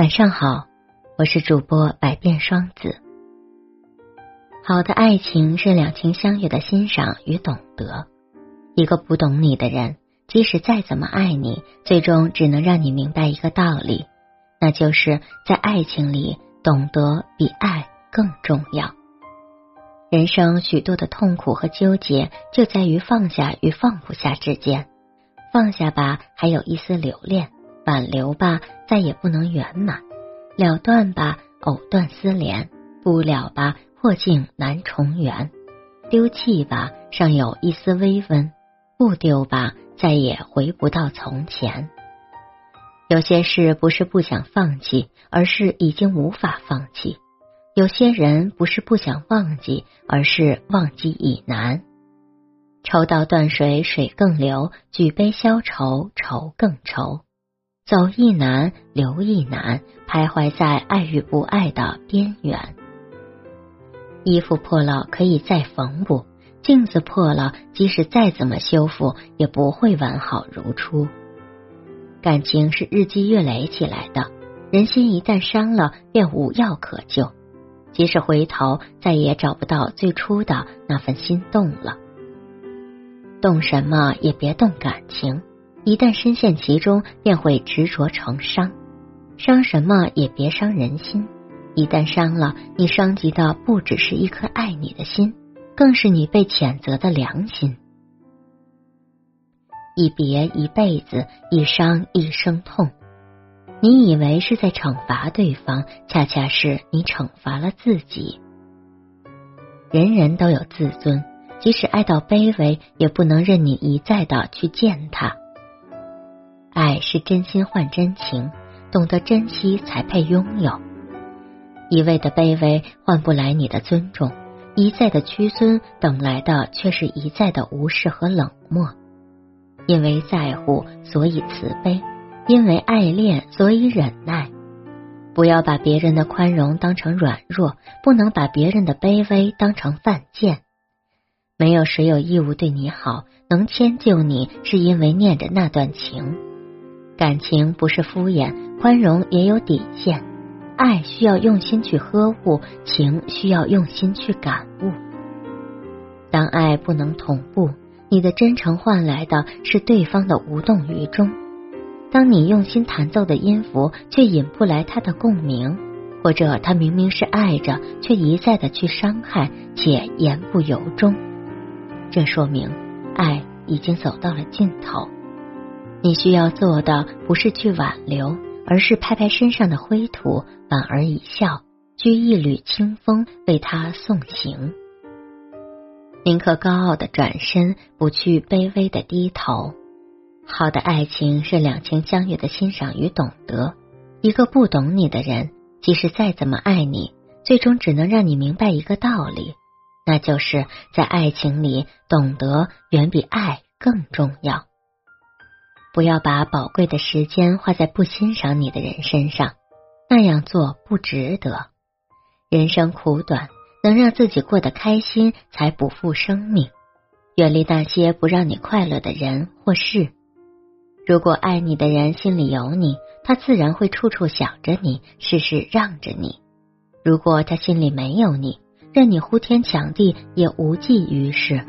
晚上好，我是主播百变双子。好的爱情是两情相悦的欣赏与懂得。一个不懂你的人，即使再怎么爱你，最终只能让你明白一个道理，那就是在爱情里，懂得比爱更重要。人生许多的痛苦和纠结，就在于放下与放不下之间。放下吧，还有一丝留恋。挽留吧，再也不能圆满；了断吧，藕断丝连；不了吧，破镜难重圆；丢弃吧，尚有一丝微温；不丢吧，再也回不到从前。有些事不是不想放弃，而是已经无法放弃；有些人不是不想忘记，而是忘记已难。抽刀断水，水更流；举杯消愁，愁更愁。走一难，留一难，徘徊在爱与不爱的边缘。衣服破了可以再缝补，镜子破了，即使再怎么修复，也不会完好如初。感情是日积月累起来的，人心一旦伤了，便无药可救，即使回头，再也找不到最初的那份心动了。动什么也别动感情。一旦深陷其中，便会执着成伤。伤什么也别伤人心。一旦伤了，你伤及的不只是一颗爱你的心，更是你被谴责的良心。一别一辈子，一伤一生痛。你以为是在惩罚对方，恰恰是你惩罚了自己。人人都有自尊，即使爱到卑微，也不能任你一再的去践踏。是真心换真情，懂得珍惜才配拥有。一味的卑微换不来你的尊重，一再的屈尊等来的却是一再的无视和冷漠。因为在乎，所以慈悲；因为爱恋，所以忍耐。不要把别人的宽容当成软弱，不能把别人的卑微当成犯贱。没有谁有义务对你好，能迁就你是因为念着那段情。感情不是敷衍，宽容也有底线。爱需要用心去呵护，情需要用心去感悟。当爱不能同步，你的真诚换来的是对方的无动于衷。当你用心弹奏的音符，却引不来他的共鸣，或者他明明是爱着，却一再的去伤害，且言不由衷，这说明爱已经走到了尽头。你需要做的不是去挽留，而是拍拍身上的灰土，莞尔一笑，掬一缕清风为他送行。宁可高傲的转身，不去卑微的低头。好的爱情是两情相悦的欣赏与懂得。一个不懂你的人，即使再怎么爱你，最终只能让你明白一个道理，那就是在爱情里，懂得远比爱更重要。不要把宝贵的时间花在不欣赏你的人身上，那样做不值得。人生苦短，能让自己过得开心才不负生命。远离那些不让你快乐的人或事。如果爱你的人心里有你，他自然会处处想着你，事事让着你；如果他心里没有你，任你呼天抢地也无济于事。